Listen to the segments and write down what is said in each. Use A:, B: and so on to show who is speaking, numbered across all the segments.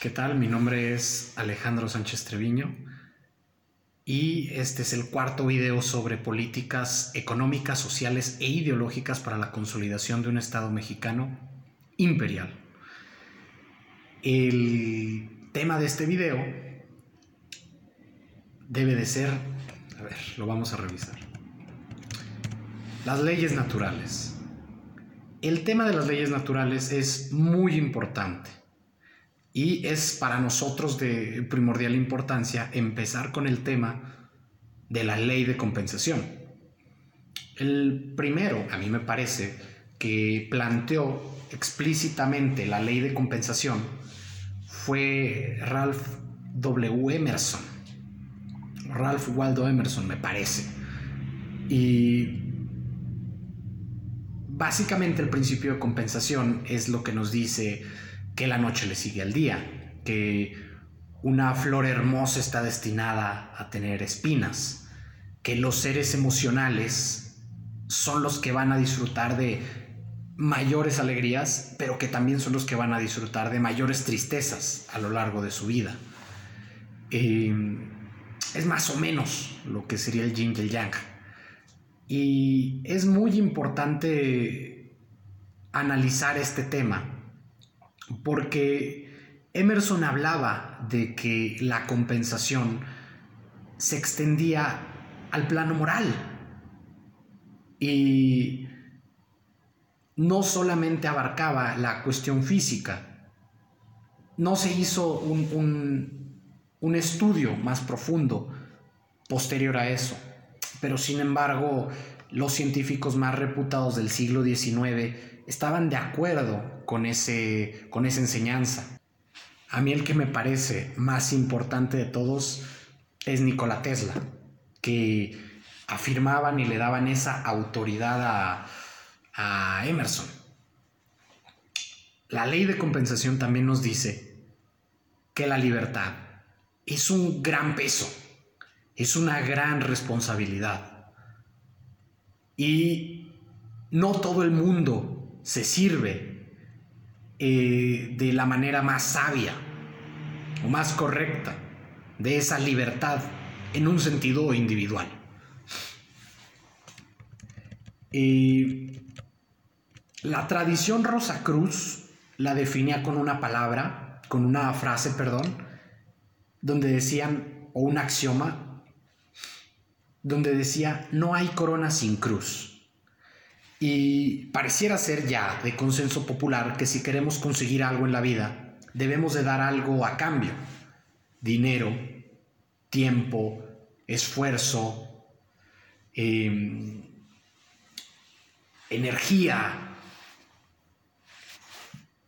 A: ¿Qué tal? Mi nombre es Alejandro Sánchez Treviño y este es el cuarto video sobre políticas económicas, sociales e ideológicas para la consolidación de un Estado mexicano imperial. El tema de este video debe de ser, a ver, lo vamos a revisar. Las leyes naturales. El tema de las leyes naturales es muy importante y es para nosotros de primordial importancia empezar con el tema de la ley de compensación. El primero, a mí me parece, que planteó explícitamente la ley de compensación fue Ralph W. Emerson. Ralph Waldo Emerson, me parece. Y básicamente el principio de compensación es lo que nos dice que la noche le sigue al día, que una flor hermosa está destinada a tener espinas, que los seres emocionales son los que van a disfrutar de mayores alegrías, pero que también son los que van a disfrutar de mayores tristezas a lo largo de su vida. Eh, es más o menos lo que sería el yin y el yang. Y es muy importante analizar este tema porque Emerson hablaba de que la compensación se extendía al plano moral. Y no solamente abarcaba la cuestión física, no se hizo un, un estudio más profundo posterior a eso, pero sin embargo los científicos más reputados del siglo XIX estaban de acuerdo con, ese, con esa enseñanza. A mí el que me parece más importante de todos es Nikola Tesla, que afirmaban y le daban esa autoridad a, a Emerson. La ley de compensación también nos dice que la libertad es un gran peso, es una gran responsabilidad. Y no todo el mundo se sirve eh, de la manera más sabia o más correcta de esa libertad en un sentido individual. la tradición Rosa Cruz la definía con una palabra, con una frase, perdón, donde decían, o un axioma, donde decía, no hay corona sin cruz. Y pareciera ser ya de consenso popular que si queremos conseguir algo en la vida, debemos de dar algo a cambio. Dinero, tiempo, esfuerzo, em, energía.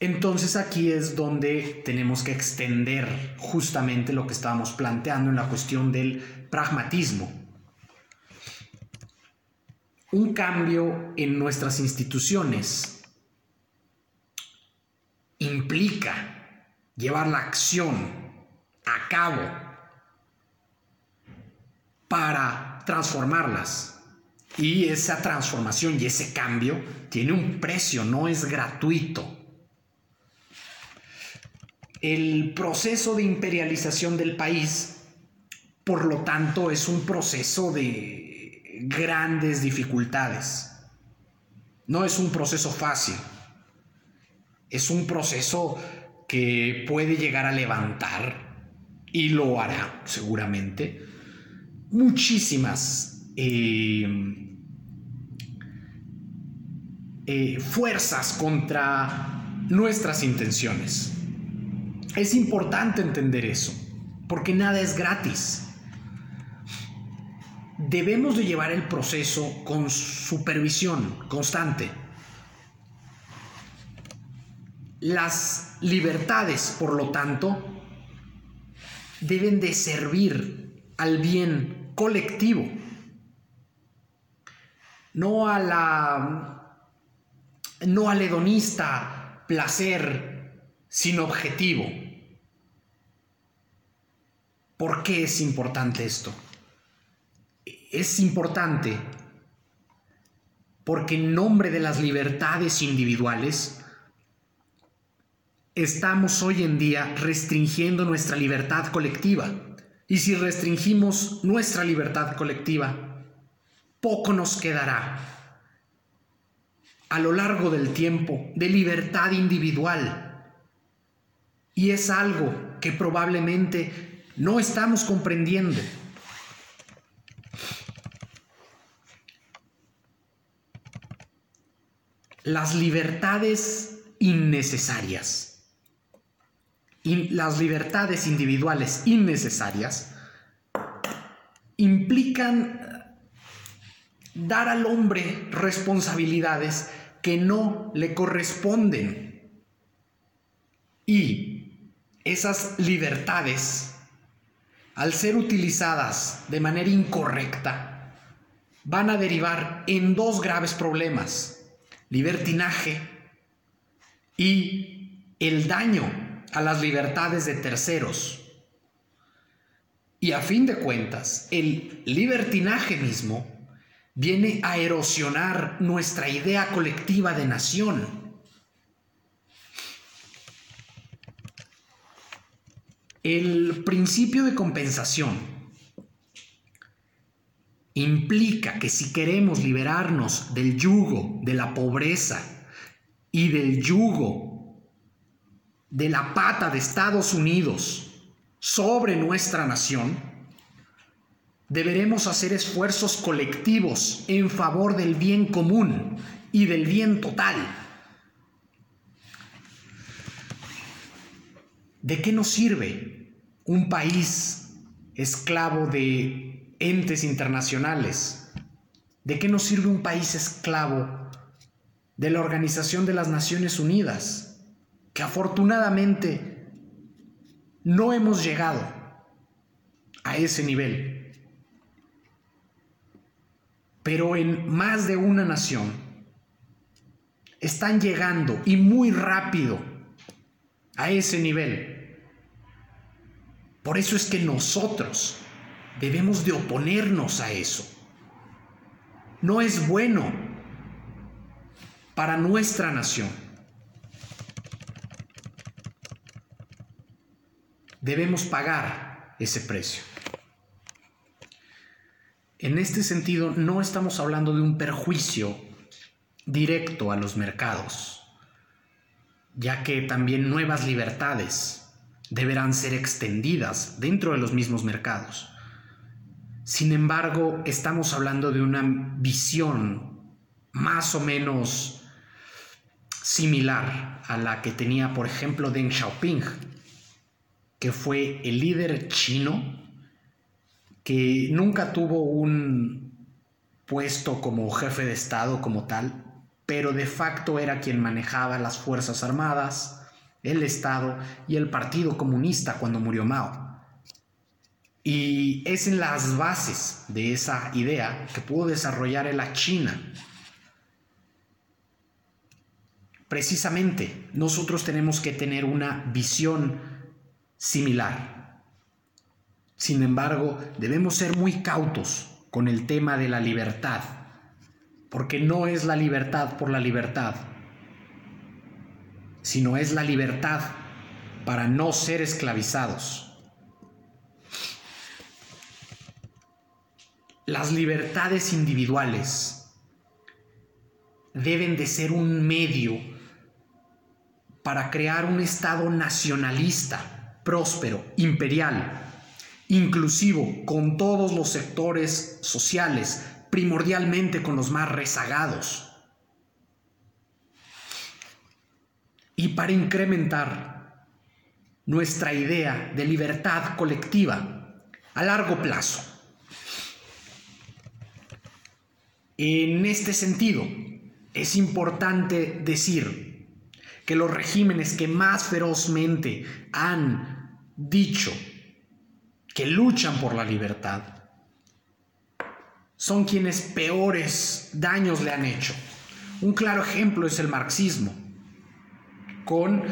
A: Entonces aquí es donde tenemos que extender justamente lo que estábamos planteando en la cuestión del pragmatismo un cambio en nuestras instituciones implica llevar la acción a cabo para transformarlas. Y esa transformación y ese cambio tiene un precio, no es gratuito. El proceso de imperialización del país, por lo tanto, es un proceso de grandes dificultades. No es un proceso fácil. Es un proceso que puede llegar a levantar, y lo hará seguramente, muchísimas eh, eh, fuerzas contra nuestras intenciones. Es importante entender eso, porque nada es gratis debemos de llevar el proceso con supervisión constante. Las libertades, por lo tanto, deben de servir al bien colectivo, no a la no al hedonista placer sin objetivo. ¿Por qué es importante esto? Es importante porque en nombre de las libertades individuales estamos hoy en día restringiendo nuestra libertad colectiva. Y si restringimos nuestra libertad colectiva, poco nos quedará a lo largo del tiempo de libertad individual. Y es algo que probablemente no estamos comprendiendo. Las libertades innecesarias las libertades individuales innecesarias implican dar al hombre responsabilidades que no le corresponden. Y esas libertades, al ser utilizadas de manera incorrecta, van a derivar en dos graves problemas, libertinaje y el daño a las libertades de terceros. Y a fin de cuentas, el libertinaje mismo viene a erosionar nuestra idea colectiva de nación. El principio de compensación implica que si queremos liberarnos del yugo, de la pobreza y del yugo de la pata de Estados Unidos sobre nuestra nación, deberemos hacer esfuerzos colectivos en favor del bien común y del bien total. ¿De qué nos sirve un país esclavo de entes internacionales? ¿De qué nos sirve un país esclavo de la Organización de las Naciones Unidas? que afortunadamente no hemos llegado a ese nivel. Pero en más de una nación están llegando y muy rápido a ese nivel. Por eso es que nosotros debemos de oponernos a eso. No es bueno para nuestra nación. debemos pagar ese precio. En este sentido, no estamos hablando de un perjuicio directo a los mercados, ya que también nuevas libertades deberán ser extendidas dentro de los mismos mercados. Sin embargo, estamos hablando de una visión más o menos similar a la que tenía, por ejemplo, Deng Xiaoping que fue el líder chino que nunca tuvo un puesto como jefe de Estado como tal, pero de facto era quien manejaba las Fuerzas Armadas, el Estado y el Partido Comunista cuando murió Mao. Y es en las bases de esa idea que pudo desarrollar la China. Precisamente, nosotros tenemos que tener una visión similar. Sin embargo, debemos ser muy cautos con el tema de la libertad, porque no es la libertad por la libertad, sino es la libertad para no ser esclavizados. Las libertades individuales deben de ser un medio para crear un Estado nacionalista próspero, imperial, inclusivo con todos los sectores sociales, primordialmente con los más rezagados. Y para incrementar nuestra idea de libertad colectiva a largo plazo. En este sentido, es importante decir que los regímenes que más ferozmente han dicho que luchan por la libertad son quienes peores daños le han hecho. Un claro ejemplo es el marxismo, con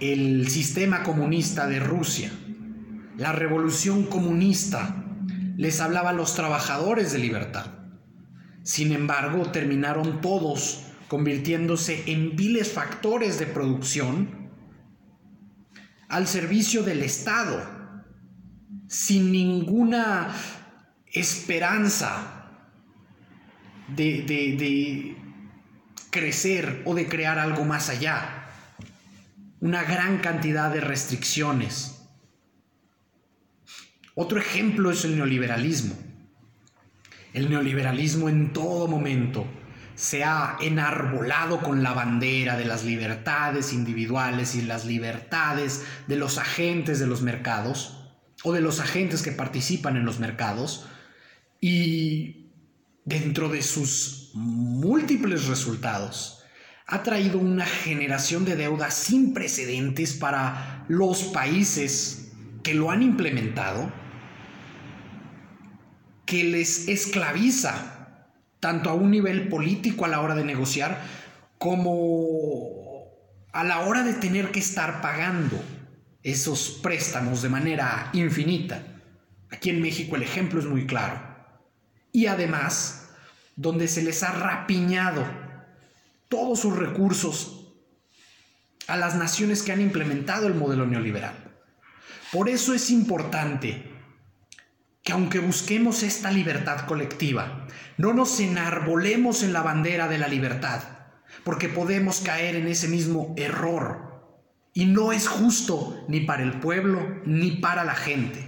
A: el sistema comunista de Rusia. La revolución comunista les hablaba a los trabajadores de libertad. Sin embargo, terminaron todos convirtiéndose en viles factores de producción al servicio del Estado, sin ninguna esperanza de, de crecer o de crear algo más allá. Una gran cantidad de restricciones. Otro ejemplo es el neoliberalismo. El neoliberalismo en todo momento se ha enarbolado con la bandera de las libertades individuales y las libertades de los agentes de los mercados o de los agentes que participan en los mercados. Y dentro de sus múltiples resultados ha traído una generación de deuda sin precedentes para los países que lo han implementado que les esclaviza tanto a un nivel político a la hora de negociar como a la hora de tener que estar pagando esos préstamos de manera infinita. Aquí en México el ejemplo es muy claro. Y además, donde se les ha rapiñado todos sus recursos a las naciones que han implementado el modelo neoliberal. Por eso es importante que aunque busquemos esta libertad colectiva, no nos enarbolemos en la bandera de la libertad, porque podemos caer en ese mismo error. Y no es justo ni para el pueblo ni para la gente.